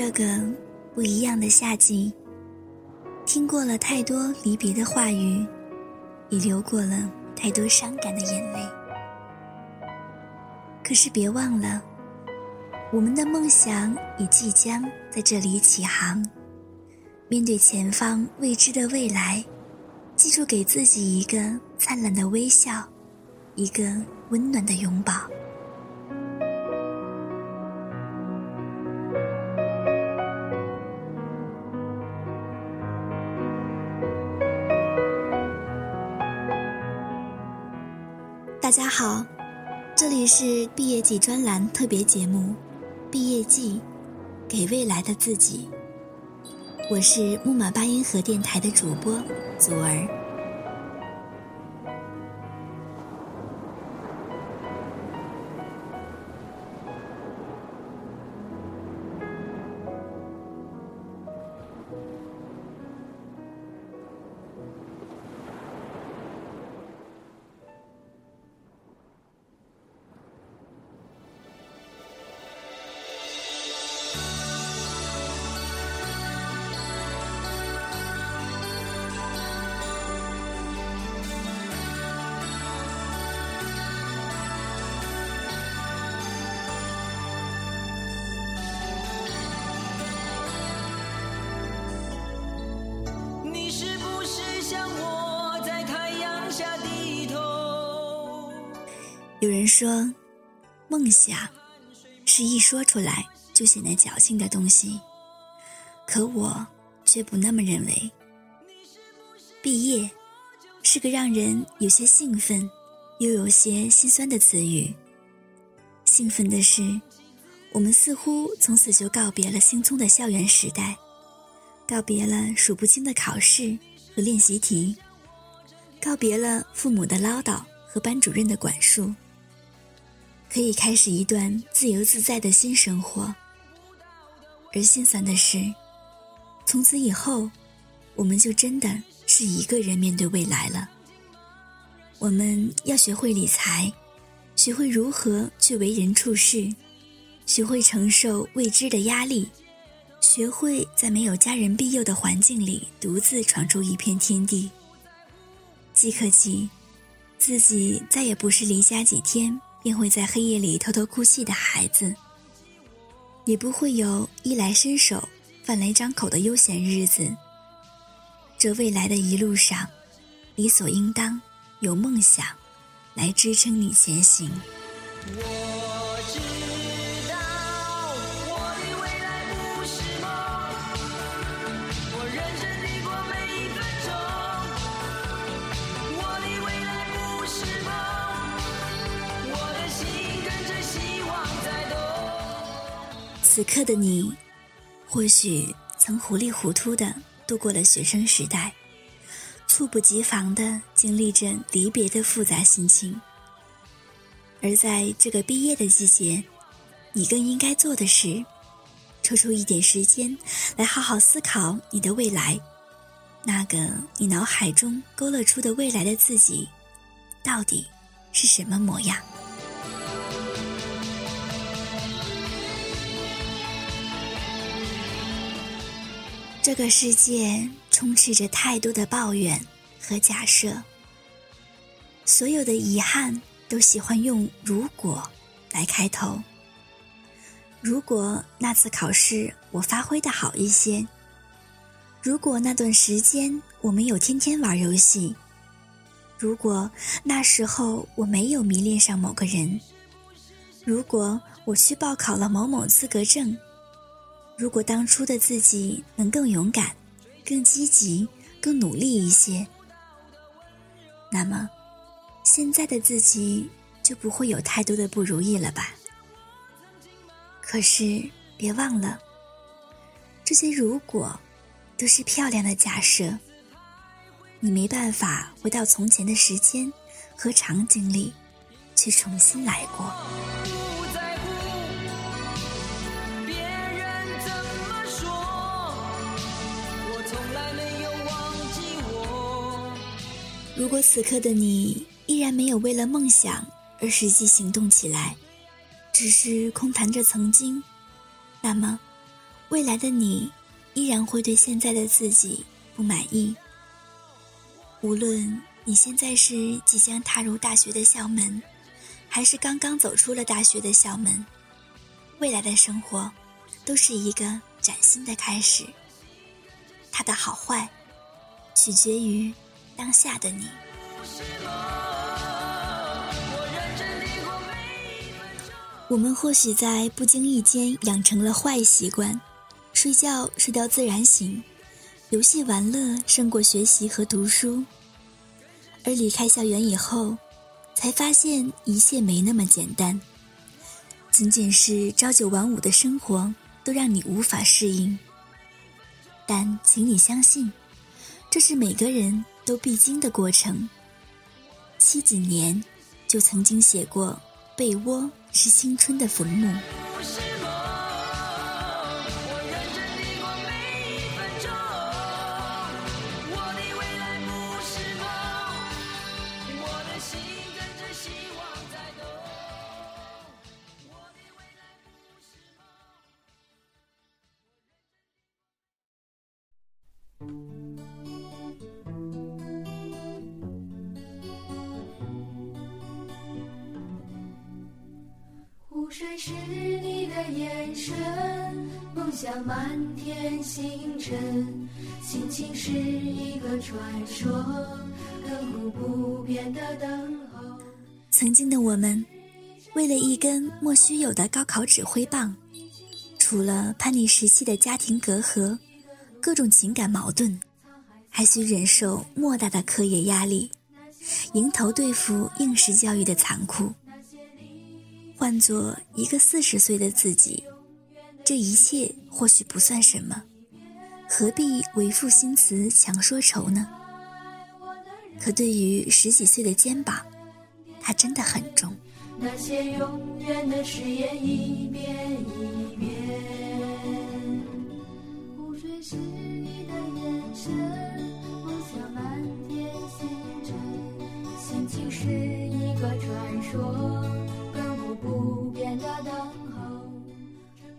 这个不一样的夏季，听过了太多离别的话语，也流过了太多伤感的眼泪。可是别忘了，我们的梦想也即将在这里起航。面对前方未知的未来，记住给自己一个灿烂的微笑，一个温暖的拥抱。大家好，这里是毕业季专栏特别节目《毕业季》，给未来的自己。我是木马八音盒电台的主播祖儿。有人说，梦想是一说出来就显得矫情的东西，可我却不那么认为。毕业是个让人有些兴奋，又有些心酸的词语。兴奋的是，我们似乎从此就告别了青葱的校园时代。告别了数不清的考试和练习题，告别了父母的唠叨和班主任的管束，可以开始一段自由自在的新生活。而心酸的是，从此以后，我们就真的是一个人面对未来了。我们要学会理财，学会如何去为人处事，学会承受未知的压力。学会在没有家人庇佑的环境里独自闯出一片天地。即刻起，自己再也不是离家几天便会在黑夜里偷偷哭泣的孩子，也不会有衣来伸手、饭来张口的悠闲日子。这未来的一路上，理所应当有梦想来支撑你前行。我知此刻的你，或许曾糊里糊涂的度过了学生时代，猝不及防的经历着离别的复杂心情。而在这个毕业的季节，你更应该做的是，抽出一点时间来好好思考你的未来，那个你脑海中勾勒出的未来的自己，到底是什么模样？这个世界充斥着太多的抱怨和假设，所有的遗憾都喜欢用“如果”来开头。如果那次考试我发挥的好一些，如果那段时间我没有天天玩游戏，如果那时候我没有迷恋上某个人，如果我去报考了某某资格证。如果当初的自己能更勇敢、更积极、更努力一些，那么现在的自己就不会有太多的不如意了吧？可是别忘了，这些如果都是漂亮的假设。你没办法回到从前的时间和场景里，去重新来过。如果此刻的你依然没有为了梦想而实际行动起来，只是空谈着曾经，那么未来的你依然会对现在的自己不满意。无论你现在是即将踏入大学的校门，还是刚刚走出了大学的校门，未来的生活都是一个崭新的开始。它的好坏，取决于当下的你。我们或许在不经意间养成了坏习惯，睡觉睡到自然醒。游戏玩乐胜过学习和读书，而离开校园以后，才发现一切没那么简单。仅仅是朝九晚五的生活都让你无法适应，但请你相信，这是每个人都必经的过程。七几年就曾经写过：“被窝是青春的坟墓。”神，梦想满天星辰，心情是一个传说，亘古不变的等候。曾经的我们，为了一根莫须有的高考指挥棒，除了叛逆时期的家庭隔阂，各种情感矛盾，还需忍受莫大的课业压力，迎头对付应试教育的残酷。换做一个四十岁的自己，这一切或许不算什么，何必为赋新词强说愁呢？可对于十几岁的肩膀，它真的很重。那些永远的誓言一遍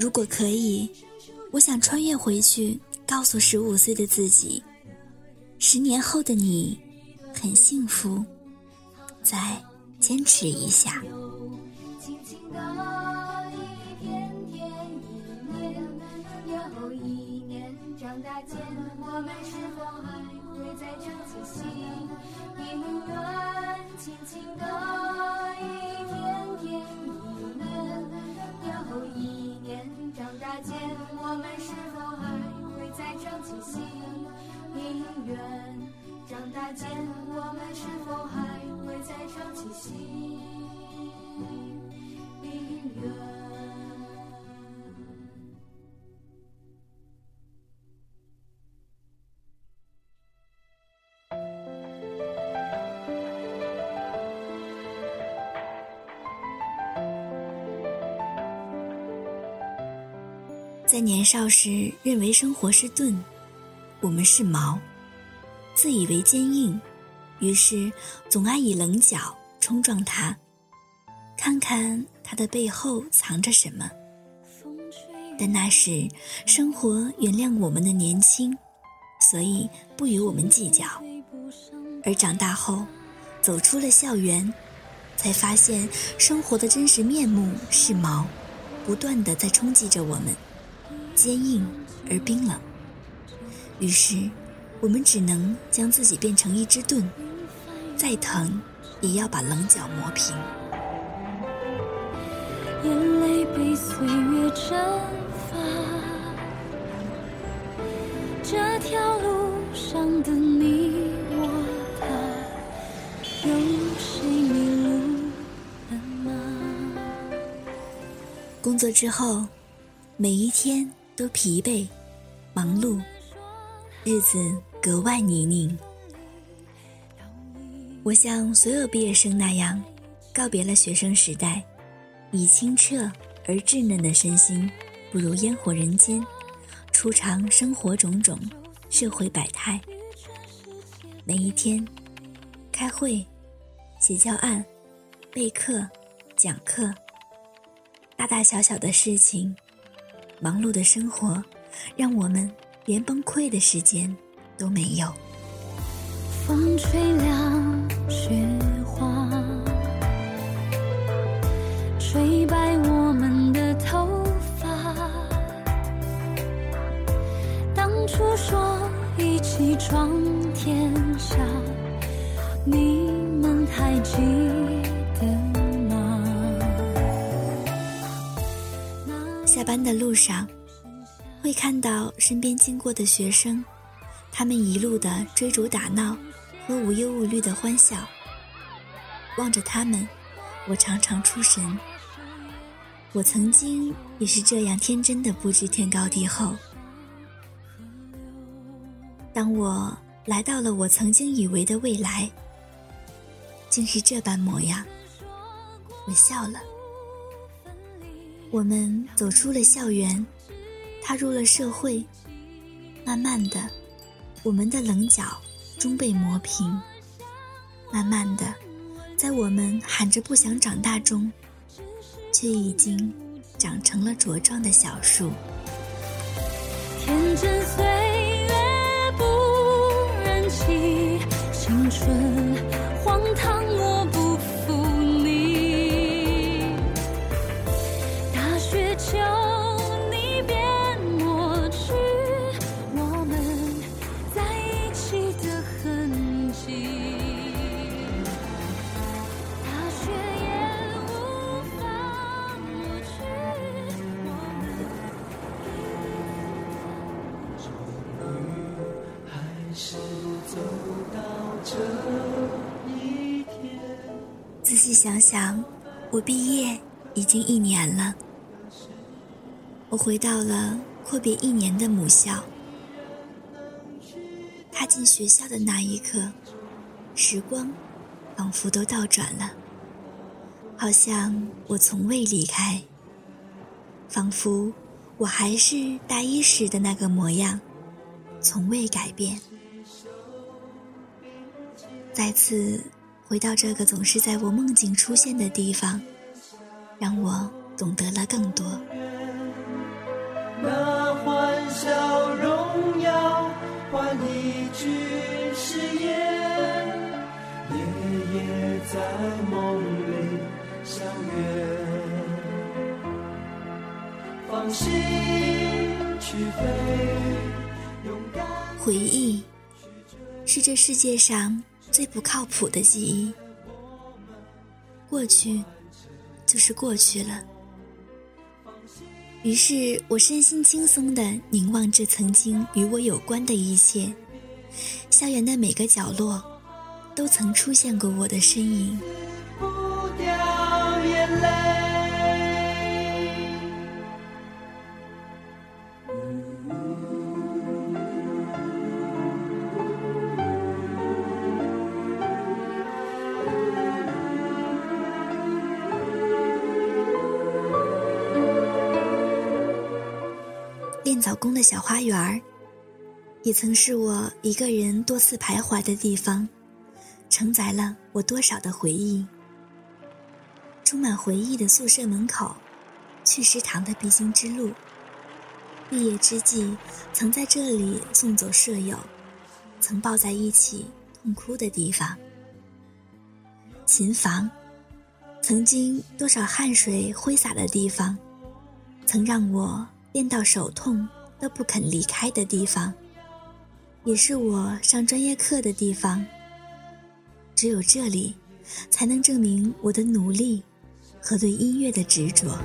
如果可以，我想穿越回去，告诉十五岁的自己：十年后的你很幸福，再坚持一下。长大间我们是否还会再唱起心见我们是否还会再唱起心音乐长大见我们是否还会再唱起心在年少时，认为生活是盾，我们是矛，自以为坚硬，于是总爱以棱角冲撞它，看看它的背后藏着什么。但那时，生活原谅我们的年轻，所以不与我们计较。而长大后，走出了校园，才发现生活的真实面目是矛，不断的在冲击着我们。坚硬而冰冷，于是我们只能将自己变成一只盾，再疼也要把棱角磨平。眼泪被岁月蒸发，这条路上的你我他，有谁迷路了吗？工作之后，每一天都疲惫、忙碌，日子格外泥泞。我像所有毕业生那样，告别了学生时代，以清澈而稚嫩的身心，步入烟火人间，初尝生活种种，社会百态。每一天，开会、写教案、备课、讲课，大大小小的事情，忙碌的生活，让我们连崩溃的时间都没有。风吹凉雪路上，会看到身边经过的学生，他们一路的追逐打闹和无忧无虑的欢笑。望着他们，我常常出神。我曾经也是这样天真的不知天高地厚。当我来到了我曾经以为的未来，竟是这般模样，我笑了。我们走出了校园，踏入了社会，慢慢的，我们的棱角终被磨平。慢慢的，在我们喊着不想长大中，却已经长成了茁壮的小树。天真岁月不忍欺，青春荒唐我想想，我毕业已经一年了。我回到了阔别一年的母校。踏进学校的那一刻，时光仿佛都倒转了，好像我从未离开，仿佛我还是大一时的那个模样，从未改变。再次回到这个总是在我梦境出现的地方，让我懂得了更多。那欢笑荣耀换一句誓言，夜夜在梦里相约，放心去飞，勇敢。回忆是这世界上最不靠谱的记忆，过去就是过去了。于是我身心轻松的凝望着曾经与我有关的一切，校园的每个角落，都曾出现过我的身影。宫的小花园，也曾是我一个人多次徘徊的地方，承载了我多少的回忆。充满回忆的宿舍门口，去食堂的必经之路。毕业之际，曾在这里送走舍友，曾抱在一起痛哭的地方。琴房，曾经多少汗水挥洒的地方，曾让我练到手痛都不肯离开的地方，也是我上专业课的地方。只有这里，才能证明我的努力和对音乐的执着。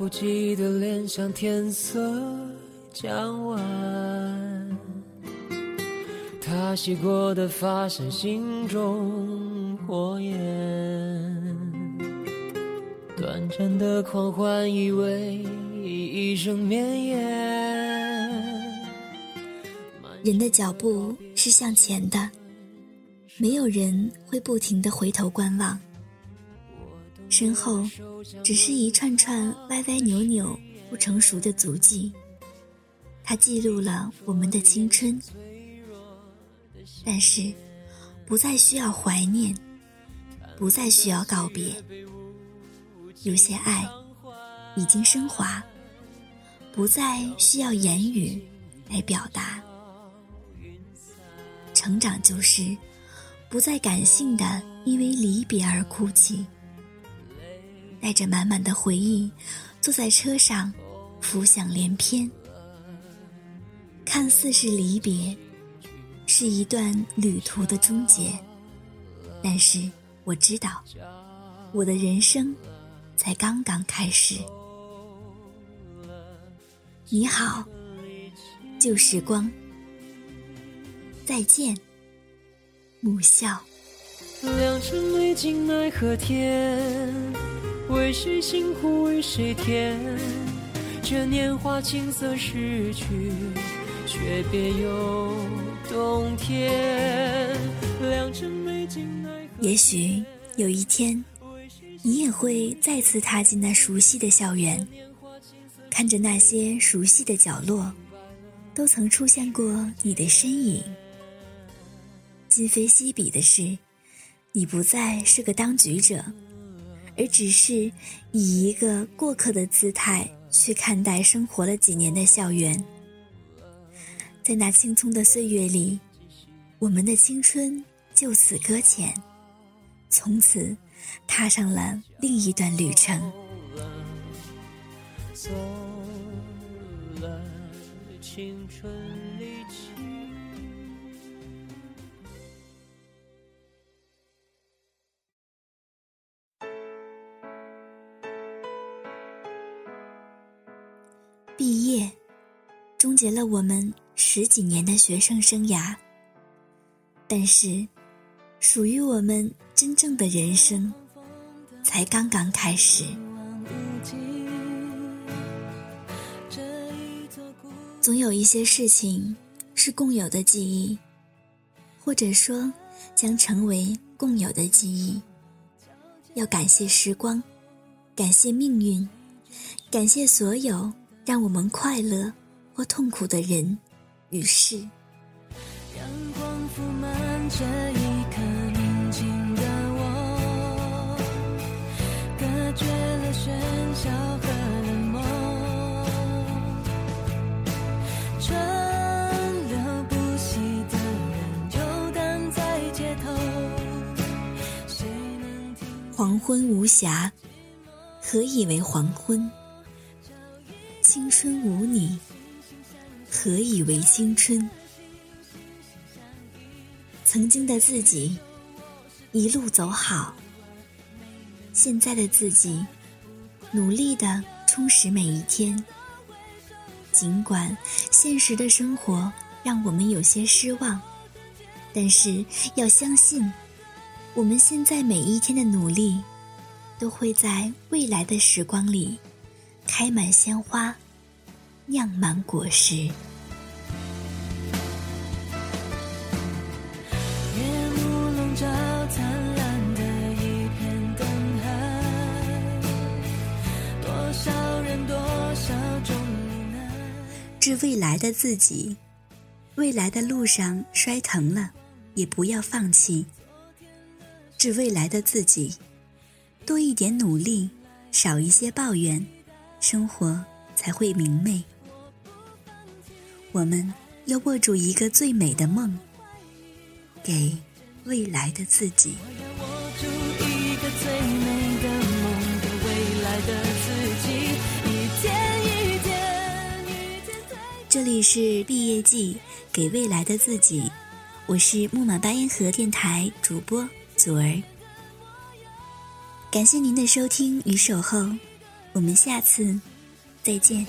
不羁的脸像天色将晚，他洗过的发像心中火焰，短暂的狂欢以为一生绵延。人的脚步是向前的，没有人会不停的回头观望。身后只是一串串歪歪扭扭、不成熟的足迹，它记录了我们的青春，但是不再需要怀念，不再需要告别。有些爱已经升华，不再需要言语来表达。成长就是不再感性的因为离别而哭泣。带着满满的回忆，坐在车上，浮想联翩。看似是离别，是一段旅途的终结，但是我知道，我的人生才刚刚开始。你好，旧时光，再见，母校。良辰美景奈何天，为谁辛苦为谁甜？这年华青涩逝去，却别有洞天。良辰美景奈何也许有一天，你也会再次踏进那熟悉的校园，看着那些熟悉的角落，都曾出现过你的身影。今非昔比的是。你不再是个当局者，而只是以一个过客的姿态去看待生活了几年的校园。在那青葱的岁月里，我们的青春就此搁浅，从此踏上了另一段旅程。走了青春离去。毕业，终结了我们十几年的学生生涯。但是，属于我们真正的人生，才刚刚开始。总有一些事情是共有的记忆，或者说将成为共有的记忆。要感谢时光，感谢命运，感谢所有。让我们快乐或痛苦的人与事。阳光铺满这一刻宁静的我，隔绝了喧嚣和冷漠。川流不息的人游荡在街头，谁能听？黄昏无暇，何以为黄昏？青春无你，何以为青春？曾经的自己一路走好，现在的自己努力的充实每一天。尽管现实的生活让我们有些失望，但是要相信，我们现在每一天的努力，都会在未来的时光里。开满鲜花，酿满果实。夜幕笼罩灿烂的一片灯海，多少人，多少种无奈。致未来的自己，未来的路上摔疼了，也不要放弃。致未来的自己，多一点努力，少一些抱怨，生活才会明媚。我们要握住一个最美的梦，给未来的自己。我要握住一个最美的梦，给未来的自己，一天一天一天。这里是毕业季，给未来的自己，我是木马八音盒电台主播祖儿。感谢您的收听与守候，我们下次再见。